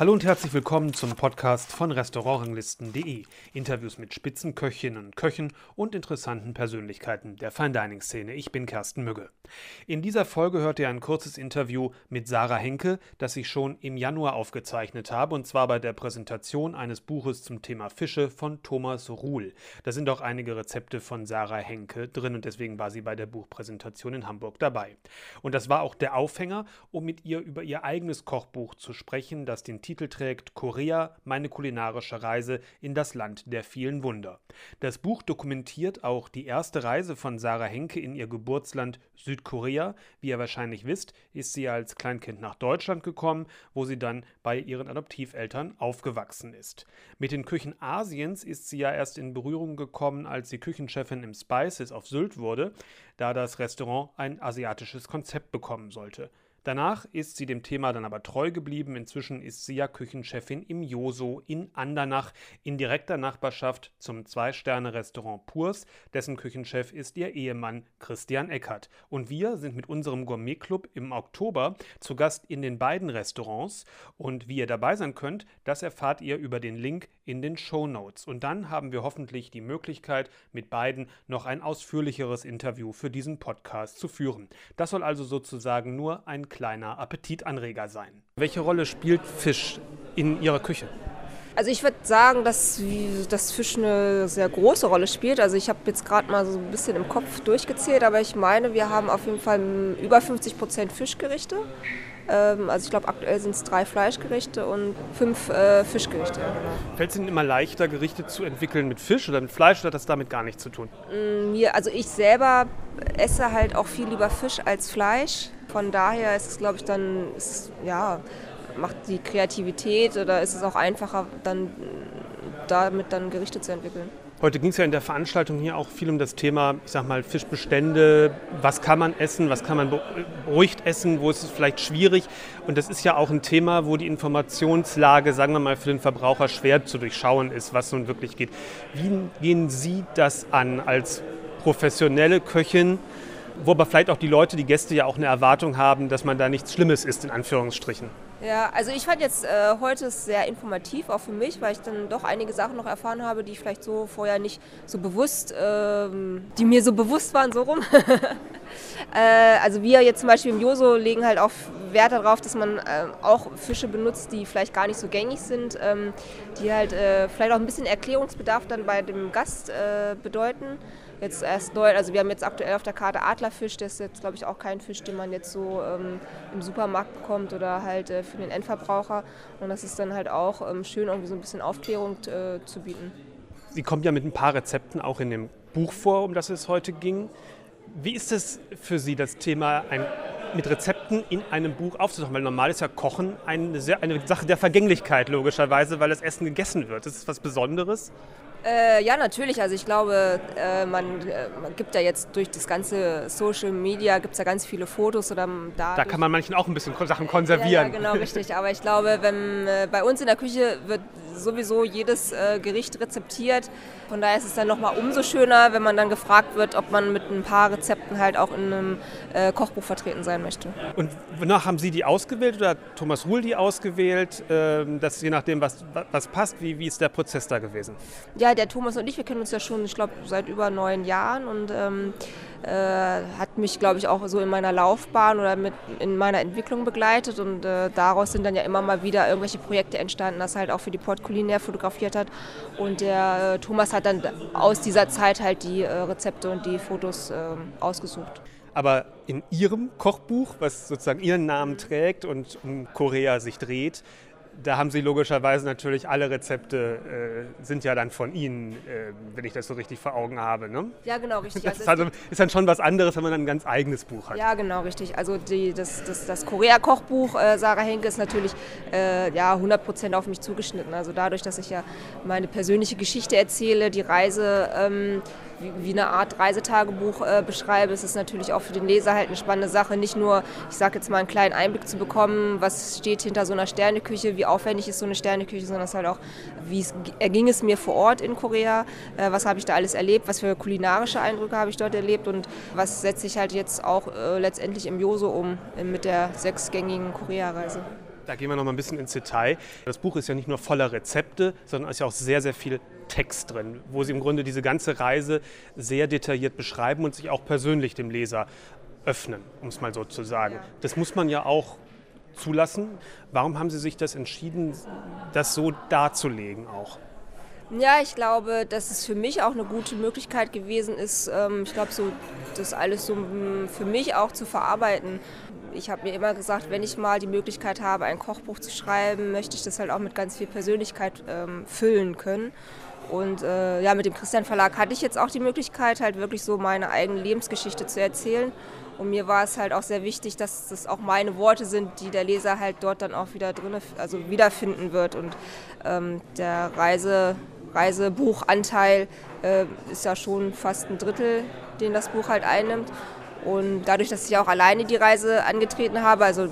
Hallo und herzlich willkommen zum Podcast von Restaurantranglisten.de. Interviews mit Spitzenköchinnen und Köchen und interessanten Persönlichkeiten der Fine Dining Szene. Ich bin Kersten Mügge. In dieser Folge hört ihr ein kurzes Interview mit Sarah Henke, das ich schon im Januar aufgezeichnet habe, und zwar bei der Präsentation eines Buches zum Thema Fische von Thomas Ruhl. Da sind auch einige Rezepte von Sarah Henke drin und deswegen war sie bei der Buchpräsentation in Hamburg dabei. Und das war auch der Aufhänger, um mit ihr über ihr eigenes Kochbuch zu sprechen, das den Titel trägt Korea, meine kulinarische Reise in das Land der vielen Wunder. Das Buch dokumentiert auch die erste Reise von Sarah Henke in ihr Geburtsland Südkorea. Wie ihr wahrscheinlich wisst, ist sie als Kleinkind nach Deutschland gekommen, wo sie dann bei ihren Adoptiveltern aufgewachsen ist. Mit den Küchen Asiens ist sie ja erst in Berührung gekommen, als sie Küchenchefin im Spices auf Sylt wurde, da das Restaurant ein asiatisches Konzept bekommen sollte. Danach ist sie dem Thema dann aber treu geblieben. Inzwischen ist sie ja Küchenchefin im Joso in Andernach in direkter Nachbarschaft zum Zwei-Sterne-Restaurant Purs. Dessen Küchenchef ist ihr Ehemann Christian Eckert. Und wir sind mit unserem Gourmet-Club im Oktober zu Gast in den beiden Restaurants. Und wie ihr dabei sein könnt, das erfahrt ihr über den Link in den Show Notes. Und dann haben wir hoffentlich die Möglichkeit, mit beiden noch ein ausführlicheres Interview für diesen Podcast zu führen. Das soll also sozusagen nur ein kleiner Appetitanreger sein. Welche Rolle spielt Fisch in Ihrer Küche? Also ich würde sagen, dass das Fisch eine sehr große Rolle spielt. Also ich habe jetzt gerade mal so ein bisschen im Kopf durchgezählt, aber ich meine, wir haben auf jeden Fall über 50 Prozent Fischgerichte. Ähm, also ich glaube, aktuell sind es drei Fleischgerichte und fünf äh, Fischgerichte. Genau. Fällt es Ihnen immer leichter, Gerichte zu entwickeln mit Fisch oder mit Fleisch oder hat das damit gar nichts zu tun? Mm, mir, also ich selber esse halt auch viel lieber Fisch als Fleisch. Von daher ist es, glaube ich, dann, ist, ja, macht die Kreativität oder ist es auch einfacher, dann damit dann Gerichte zu entwickeln. Heute ging es ja in der Veranstaltung hier auch viel um das Thema, ich sag mal, Fischbestände. Was kann man essen, was kann man beruhigt essen, wo ist es vielleicht schwierig? Und das ist ja auch ein Thema, wo die Informationslage, sagen wir mal, für den Verbraucher schwer zu durchschauen ist, was nun wirklich geht. Wie gehen Sie das an als professionelle Köchin? Wo aber vielleicht auch die Leute, die Gäste ja auch eine Erwartung haben, dass man da nichts Schlimmes isst, in Anführungsstrichen. Ja, also ich fand jetzt äh, heute sehr informativ, auch für mich, weil ich dann doch einige Sachen noch erfahren habe, die ich vielleicht so vorher nicht so bewusst, ähm, die mir so bewusst waren, so rum. äh, also wir jetzt zum Beispiel im Joso legen halt auch Wert darauf, dass man äh, auch Fische benutzt, die vielleicht gar nicht so gängig sind, ähm, die halt äh, vielleicht auch ein bisschen Erklärungsbedarf dann bei dem Gast äh, bedeuten jetzt erst neu, also wir haben jetzt aktuell auf der Karte Adlerfisch, das ist jetzt glaube ich auch kein Fisch, den man jetzt so ähm, im Supermarkt bekommt oder halt äh, für den Endverbraucher. Und das ist dann halt auch ähm, schön, irgendwie so ein bisschen Aufklärung äh, zu bieten. Sie kommt ja mit ein paar Rezepten auch in dem Buch vor, um das es heute ging. Wie ist es für Sie, das Thema ein, mit Rezepten in einem Buch aufzutauchen? Weil normal ist ja Kochen eine, sehr, eine Sache der Vergänglichkeit, logischerweise, weil das Essen gegessen wird. Das ist was Besonderes. Äh, ja, natürlich. Also ich glaube, äh, man, äh, man, gibt ja jetzt durch das ganze Social Media, gibt es ja ganz viele Fotos. Oder da, da kann man manchen auch ein bisschen Sachen konservieren. Ja, ja genau, richtig. Aber ich glaube, wenn äh, bei uns in der Küche wird sowieso jedes äh, Gericht rezeptiert. Von daher ist es dann nochmal umso schöner, wenn man dann gefragt wird, ob man mit ein paar Rezepten halt auch in einem äh, Kochbuch vertreten sein möchte. Und wonach haben Sie die ausgewählt oder Thomas Ruhl die ausgewählt? Ähm, das je nachdem, was, was passt, wie, wie ist der Prozess da gewesen? Ja, der Thomas und ich, wir kennen uns ja schon, ich glaube, seit über neun Jahren und ähm, äh, hat mich, glaube ich, auch so in meiner Laufbahn oder mit in meiner Entwicklung begleitet und äh, daraus sind dann ja immer mal wieder irgendwelche Projekte entstanden, das halt auch für die Port Culinär fotografiert hat und der äh, Thomas hat dann aus dieser Zeit halt die äh, Rezepte und die Fotos ähm, ausgesucht. Aber in Ihrem Kochbuch, was sozusagen Ihren Namen trägt und um Korea sich dreht, da haben Sie logischerweise natürlich alle Rezepte, äh, sind ja dann von Ihnen, äh, wenn ich das so richtig vor Augen habe. Ne? Ja, genau, richtig. Das also ist, also, ist, dann schon was anderes, wenn man dann ein ganz eigenes Buch hat. Ja, genau, richtig. Also die, das, das, das Korea-Kochbuch äh, Sarah Henke ist natürlich äh, ja, 100% auf mich zugeschnitten. Also dadurch, dass ich ja meine persönliche Geschichte erzähle, die Reise. Ähm, wie, eine Art Reisetagebuch äh, beschreibe, ist es natürlich auch für den Leser halt eine spannende Sache, nicht nur, ich sage jetzt mal, einen kleinen Einblick zu bekommen, was steht hinter so einer Sterneküche, wie aufwendig ist so eine Sterneküche, sondern es halt auch, wie es, erging es mir vor Ort in Korea, äh, was habe ich da alles erlebt, was für kulinarische Eindrücke habe ich dort erlebt und was setze ich halt jetzt auch äh, letztendlich im Joso um äh, mit der sechsgängigen Korea-Reise. Da gehen wir noch mal ein bisschen ins Detail. Das Buch ist ja nicht nur voller Rezepte, sondern ist ja auch sehr, sehr viel Text drin, wo Sie im Grunde diese ganze Reise sehr detailliert beschreiben und sich auch persönlich dem Leser öffnen, um es mal so zu sagen. Ja. Das muss man ja auch zulassen. Warum haben Sie sich das entschieden, das so darzulegen auch? Ja, ich glaube, dass es für mich auch eine gute Möglichkeit gewesen ist, ähm, ich glaube, so das alles so mm, für mich auch zu verarbeiten ich habe mir immer gesagt, wenn ich mal die Möglichkeit habe, ein Kochbuch zu schreiben, möchte ich das halt auch mit ganz viel Persönlichkeit ähm, füllen können. Und äh, ja, mit dem Christian Verlag hatte ich jetzt auch die Möglichkeit, halt wirklich so meine eigene Lebensgeschichte zu erzählen. Und mir war es halt auch sehr wichtig, dass das auch meine Worte sind, die der Leser halt dort dann auch wieder drin, also wiederfinden wird. Und ähm, der Reise, Reisebuchanteil äh, ist ja schon fast ein Drittel, den das Buch halt einnimmt. Und dadurch, dass ich auch alleine die Reise angetreten habe, also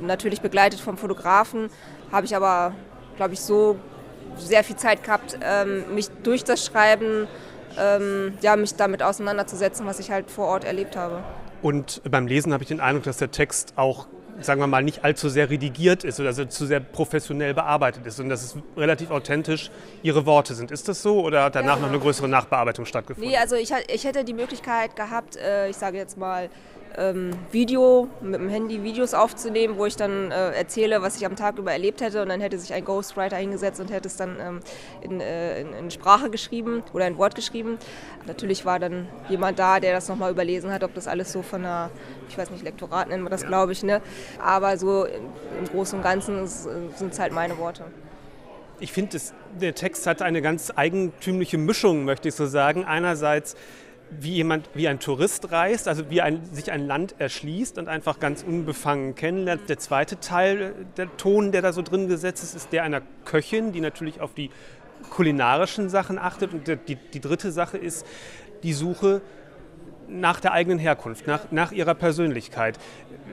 natürlich begleitet vom Fotografen, habe ich aber, glaube ich, so sehr viel Zeit gehabt, ähm, mich durch das Schreiben, ähm, ja, mich damit auseinanderzusetzen, was ich halt vor Ort erlebt habe. Und beim Lesen habe ich den Eindruck, dass der Text auch sagen wir mal, nicht allzu sehr redigiert ist oder also zu sehr professionell bearbeitet ist und dass es relativ authentisch ihre Worte sind. Ist das so oder hat danach ja, noch eine größere Nachbearbeitung stattgefunden? Nee, also ich, ich hätte die Möglichkeit gehabt, äh, ich sage jetzt mal, ähm, Video, mit dem Handy Videos aufzunehmen, wo ich dann äh, erzähle, was ich am Tag über erlebt hätte und dann hätte sich ein Ghostwriter hingesetzt und hätte es dann ähm, in, äh, in, in, Sprache geschrieben oder ein Wort geschrieben. Natürlich war dann jemand da, der das nochmal überlesen hat, ob das alles so von einer, ich weiß nicht, Lektorat nennen wir das, glaube ich, ne? aber so im Großen und Ganzen sind es halt meine Worte ich finde, der Text hat eine ganz eigentümliche Mischung, möchte ich so sagen. Einerseits wie jemand, wie ein Tourist reist, also wie ein, sich ein Land erschließt und einfach ganz unbefangen kennenlernt. Der zweite Teil, der Ton, der da so drin gesetzt ist, ist der einer Köchin, die natürlich auf die kulinarischen Sachen achtet. Und die, die dritte Sache ist die Suche nach der eigenen Herkunft, nach, nach ihrer Persönlichkeit.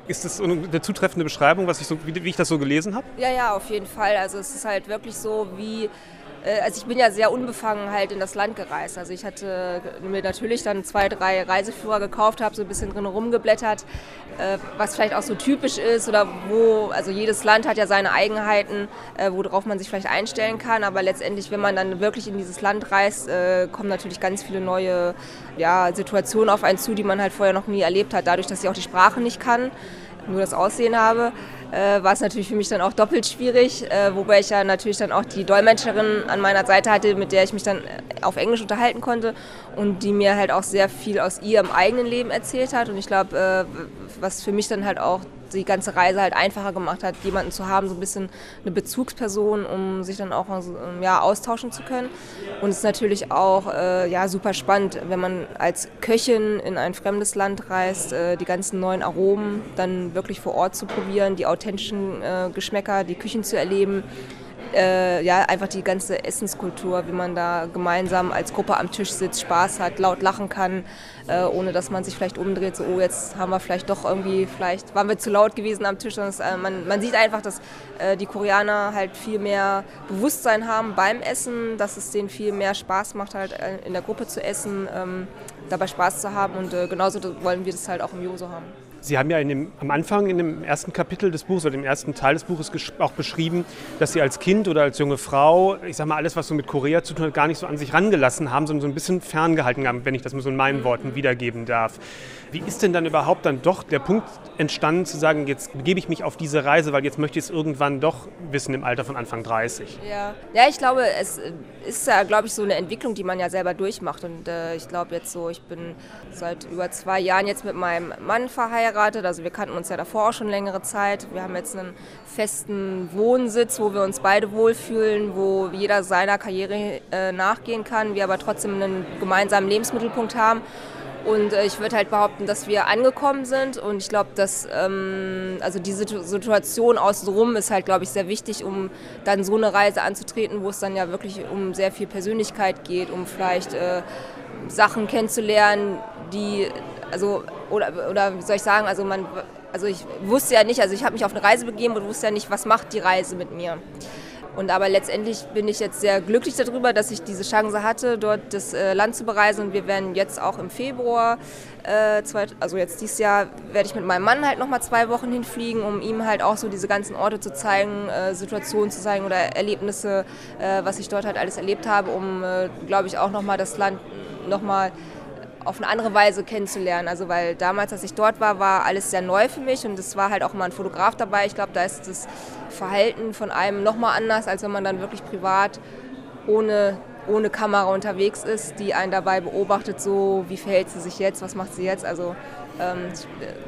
Ist das eine zutreffende Beschreibung, was ich so, wie, wie ich das so gelesen habe? Ja, ja, auf jeden Fall. Also es ist halt wirklich so, wie äh, also ich bin ja sehr unbefangen halt in das Land gereist. Also ich hatte mir natürlich dann zwei, drei Reiseführer gekauft, habe so ein bisschen drin rumgeblättert, äh, was vielleicht auch so typisch ist oder wo, also jedes Land hat ja seine Eigenheiten, äh, worauf man sich vielleicht einstellen kann. Aber letztendlich, wenn man dann wirklich in dieses Land reist, kommen natürlich ganz viele neue ja, Situationen auf einen zu, die man halt vorher noch nie erlebt hat, dadurch, dass ich auch die Sprache nicht kann nur das Aussehen habe, äh, war es natürlich für mich dann auch doppelt schwierig, äh, wobei ich ja natürlich dann auch die Dolmetscherin an meiner Seite hatte, mit der ich mich dann äh, auf Englisch unterhalten konnte und die mir halt auch sehr viel aus ihrem eigenen Leben erzählt hat. Und ich glaube, äh, was für mich dann halt auch die ganze Reise halt einfacher gemacht hat, jemanden zu haben, so ein bisschen eine Bezugsperson, um sich dann auch ja, austauschen zu können. Und es ist natürlich auch äh, ja, super spannend, wenn man als Köchin in ein fremdes Land reist, äh, die ganzen neuen Aromen dann wirklich vor Ort zu probieren, die authentischen äh, Geschmäcker, die Küchen zu erleben äh, ja, einfach die ganze Essenskultur, wie man da gemeinsam als Gruppe am Tisch sitzt, Spaß hat, laut lachen kann, äh, ohne dass man sich vielleicht umdreht, so, oh, jetzt haben wir vielleicht doch irgendwie, vielleicht waren wir zu laut gewesen am Tisch. Das, äh, man, man, sieht einfach, dass äh, die Koreaner halt viel mehr Bewusstsein haben beim Essen, dass es denen viel mehr Spaß macht, halt äh, in der Gruppe zu essen, ähm, dabei Spaß zu haben und äh, genauso wollen wir das halt auch im Joso haben. Sie haben ja dem, am Anfang in dem ersten Kapitel des Buches oder dem ersten Teil des Buches auch beschrieben, dass Sie als Kind oder als junge Frau, ich sage mal, alles, was so mit Korea zu tun hat, gar nicht so an sich rangelassen haben, sondern so ein bisschen ferngehalten haben, wenn ich das mal so in meinen Worten wiedergeben darf. Wie ist denn dann überhaupt dann doch der Punkt entstanden, zu sagen, jetzt begebe ich mich auf diese Reise, weil jetzt möchte ich es irgendwann doch wissen im Alter von Anfang 30? Ja, ja ich glaube, es ist ja, glaube ich, so eine Entwicklung, die man ja selber durchmacht. Und äh, ich glaube jetzt so, ich bin seit über zwei Jahren jetzt mit meinem Mann verheiratet. Also wir kannten uns ja davor auch schon längere Zeit. Wir haben jetzt einen festen Wohnsitz, wo wir uns beide wohlfühlen, wo jeder seiner Karriere äh, nachgehen kann, wir aber trotzdem einen gemeinsamen Lebensmittelpunkt haben. Und äh, ich würde halt behaupten, dass wir angekommen sind. Und ich glaube, dass ähm, also diese Situation außenrum ist halt, glaube ich, sehr wichtig, um dann so eine Reise anzutreten, wo es dann ja wirklich um sehr viel Persönlichkeit geht, um vielleicht äh, Sachen kennenzulernen, die, also, oder, oder wie soll ich sagen, also man, also ich wusste ja nicht, also ich habe mich auf eine Reise begeben und wusste ja nicht, was macht die Reise mit mir. Und aber letztendlich bin ich jetzt sehr glücklich darüber, dass ich diese Chance hatte, dort das äh, Land zu bereisen. Und wir werden jetzt auch im Februar, äh, also jetzt dieses Jahr, werde ich mit meinem Mann halt nochmal zwei Wochen hinfliegen, um ihm halt auch so diese ganzen Orte zu zeigen, äh, Situationen zu zeigen oder Erlebnisse, was ich dort halt alles erlebt habe, um, glaube ich, auch nochmal das Land nochmal auf eine andere Weise kennenzulernen. Also weil damals, als ich dort war, war alles sehr neu für mich und es war halt auch immer ein Fotograf dabei. Ich glaube, da ist das Verhalten von einem nochmal anders, als wenn man dann wirklich privat ohne, ohne Kamera unterwegs ist, die einen dabei beobachtet, so wie verhält sie sich jetzt, was macht sie jetzt. Also ähm,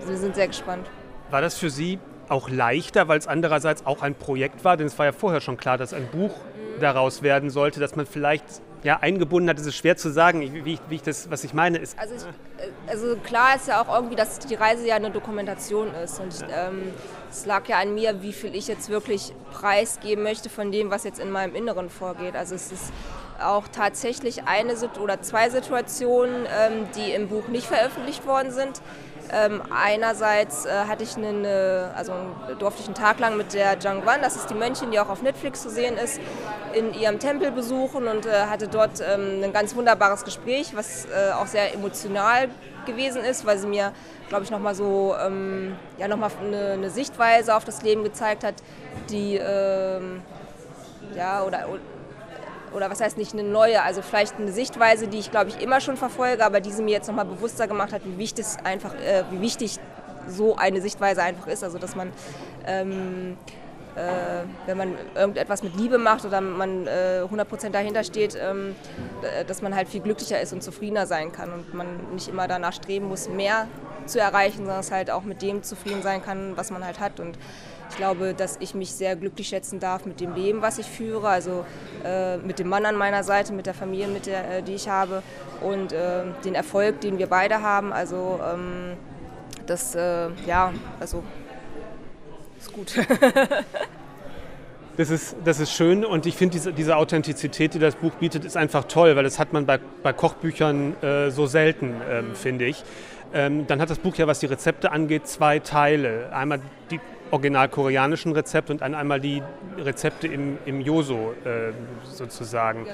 wir sind sehr gespannt. War das für Sie auch leichter, weil es andererseits auch ein Projekt war? Denn es war ja vorher schon klar, dass ein Buch mhm. daraus werden sollte, dass man vielleicht ja, eingebunden hat, ist es schwer zu sagen, wie ich, wie ich das, was ich meine, ist. Also, ich, äh, also, klar ist ja auch irgendwie, dass die Reise ja eine Dokumentation ist. Und ähm, es lag ja an mir, wie viel ich jetzt wirklich preisgeben möchte von dem, was jetzt in meinem Inneren vorgeht. Also es ist auch tatsächlich eine oder zwei Situationen, ähm, die im Buch nicht veröffentlicht worden sind. Ähm, einerseits äh, hatte ich eine, also durfte ich einen Tag lang mit der Jangwan, das ist die Mönchin, die auch auf Netflix zu sehen ist, in ihrem Tempel besuchen und äh, hatte dort ähm, ein ganz wunderbares Gespräch, was äh, auch sehr emotional gewesen ist, weil sie mir, glaube ich, nochmal so ähm, ja, noch eine, eine, Sichtweise auf das Leben gezeigt hat, die ähm, ja, oder oder was heißt nicht eine neue, also vielleicht eine Sichtweise, die ich glaube ich immer schon verfolge, aber die sie mir jetzt nochmal bewusster gemacht hat, wie wichtig einfach, äh, wie wichtig so eine Sichtweise einfach ist. Also dass man ähm, äh, wenn man irgendetwas mit Liebe macht oder man äh, 100% dahinter steht, ähm, dass man halt viel glücklicher ist und zufriedener sein kann und man nicht immer danach streben muss, mehr zu erreichen, sondern es halt auch mit dem zufrieden sein kann, was man halt hat. Und ich glaube, dass ich mich sehr glücklich schätzen darf mit dem Leben, was ich führe, also äh, mit dem Mann an meiner Seite, mit der Familie, mit der, äh, die ich habe und äh, den Erfolg, den wir beide haben. Also ähm, das, äh, ja, also ist gut. Das ist, das ist schön und ich finde diese, diese Authentizität, die das Buch bietet, ist einfach toll, weil das hat man bei, bei Kochbüchern äh, so selten, ähm, finde ich. Ähm, dann hat das Buch ja, was die Rezepte angeht, zwei Teile. Einmal die original koreanischen Rezepte und einmal die Rezepte im, im Yoso äh, sozusagen.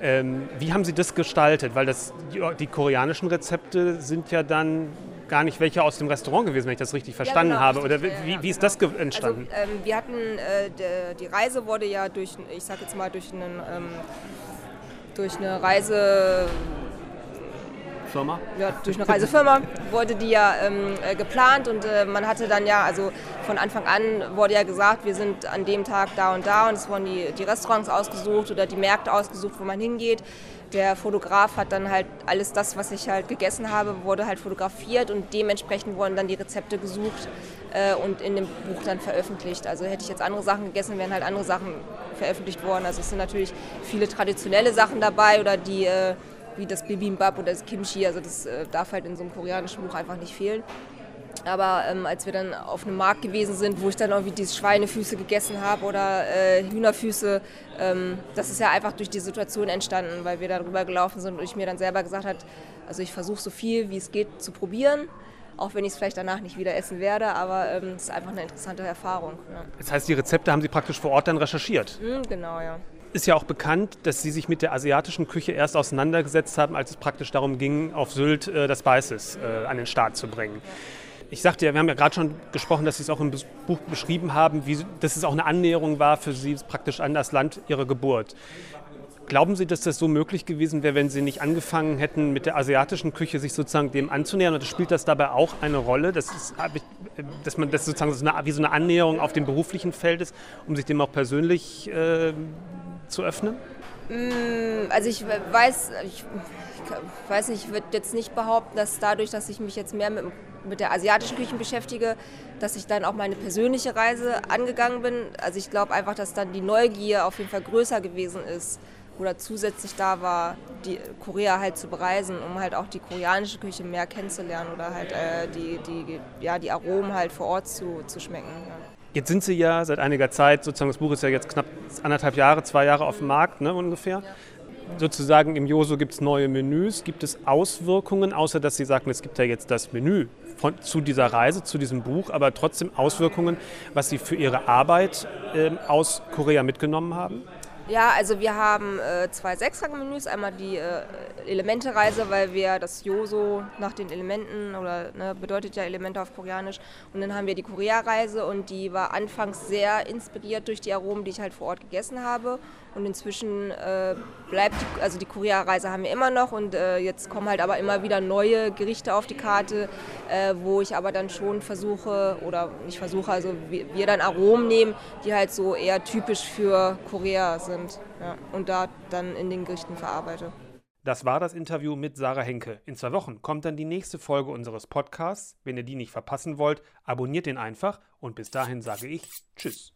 Ähm, wie haben Sie das gestaltet? Weil das, die, die, koreanischen Rezepte sind ja dann gar nicht welche aus dem Restaurant gewesen, wenn ich das richtig verstanden ja, genau, habe. Oder wie, wie, ist das entstanden? Also, ähm, wir hatten, äh, die Reise wurde ja durch, ich sag jetzt mal, durch einen ähm, durch eine Reise Firma? Ja, durch eine Reisefirma wurde die ja ähm, äh, geplant und äh, man hatte dann ja, also von Anfang an wurde ja gesagt, wir sind an dem Tag da und da und es wurden die, die Restaurants ausgesucht oder die Märkte ausgesucht, wo man hingeht. Der Fotograf hat dann halt alles das, was ich halt gegessen habe, wurde halt fotografiert und dementsprechend wurden dann die Rezepte gesucht äh, und in dem Buch dann veröffentlicht. Also hätte ich jetzt andere Sachen gegessen, wären halt andere Sachen veröffentlicht worden. Also es sind natürlich viele traditionelle Sachen dabei oder die äh, wie das Bibimbap oder das Kimchi. Also das äh, darf halt in so einem koreanischen Buch einfach nicht fehlen. Aber ähm, als wir dann auf einem Markt gewesen sind, wo ich dann irgendwie diese Schweinefüße gegessen habe oder äh, Hühnerfüße, ähm, das ist ja einfach durch die Situation entstanden, weil wir darüber gelaufen sind und ich mir dann selber gesagt habe, also ich versuche so viel wie es geht zu probieren, auch wenn ich es vielleicht danach nicht wieder essen werde, aber ähm, es ähm, ist einfach eine interessante Erfahrung. Ja. Das heißt, die Rezepte haben Sie praktisch vor Ort dann recherchiert? Mhm, genau, ja ist ja auch bekannt, dass Sie sich mit der asiatischen Küche erst auseinandergesetzt haben, als es praktisch darum ging, auf Sylt äh, das Spices äh, an den Start zu bringen. Ich sagte ja, wir haben ja gerade schon gesprochen, dass Sie es auch im Buch beschrieben haben, wie, dass es auch eine Annäherung war für Sie praktisch an das Land Ihrer Geburt. Glauben Sie, dass das so möglich gewesen wäre, wenn Sie nicht angefangen hätten, mit der asiatischen Küche sich sozusagen dem anzunähern? Und spielt das dabei auch eine Rolle, dass, es, dass man das sozusagen wie so eine Annäherung auf dem beruflichen Feld ist, um sich dem auch persönlich äh, zu öffnen? Mm, also ich weiß, ich, weiß nicht, ich würde jetzt nicht behaupten, dass dadurch, dass ich mich jetzt mehr mit, mit der asiatischen Küche beschäftige, dass ich dann auch meine persönliche Reise angegangen bin. Also ich glaube einfach, dass dann die Neugier auf jeden Fall größer gewesen ist oder zusätzlich da war, die Korea halt zu bereisen, um halt auch die koreanische Küche mehr kennenzulernen oder halt äh, die, die, ja, die Aromen halt vor Ort zu, zu schmecken. Ja. Jetzt sind Sie ja seit einiger Zeit, sozusagen das Buch ist ja jetzt knapp anderthalb Jahre, zwei Jahre auf dem Markt ne, ungefähr. sozusagen im Joso gibt es neue Menüs. Gibt es Auswirkungen, außer dass Sie sagten, es gibt ja jetzt das Menü von, zu dieser Reise, zu diesem Buch, aber trotzdem Auswirkungen, was Sie für Ihre Arbeit äh, aus Korea mitgenommen haben? Ja, also wir haben äh, zwei Sechsgang-Menüs. Einmal die äh, Elemente-Reise, weil wir das Joso nach den Elementen oder ne, bedeutet ja Elemente auf Koreanisch. Und dann haben wir die Korea-Reise und die war anfangs sehr inspiriert durch die Aromen, die ich halt vor Ort gegessen habe. Und inzwischen äh, bleibt die, also die Korea-Reise haben wir immer noch und äh, jetzt kommen halt aber immer wieder neue Gerichte auf die Karte, äh, wo ich aber dann schon versuche oder nicht versuche, also wir, wir, dann Aromen nehmen, die halt so eher typisch für Korea sind ja, und da dann in den Gerichten verarbeite. Das war das Interview mit Sarah Henke. In zwei Wochen kommt dann die nächste Folge unseres Podcasts. Wenn ihr die nicht verpassen wollt, abonniert den einfach und bis dahin sage ich Tschüss.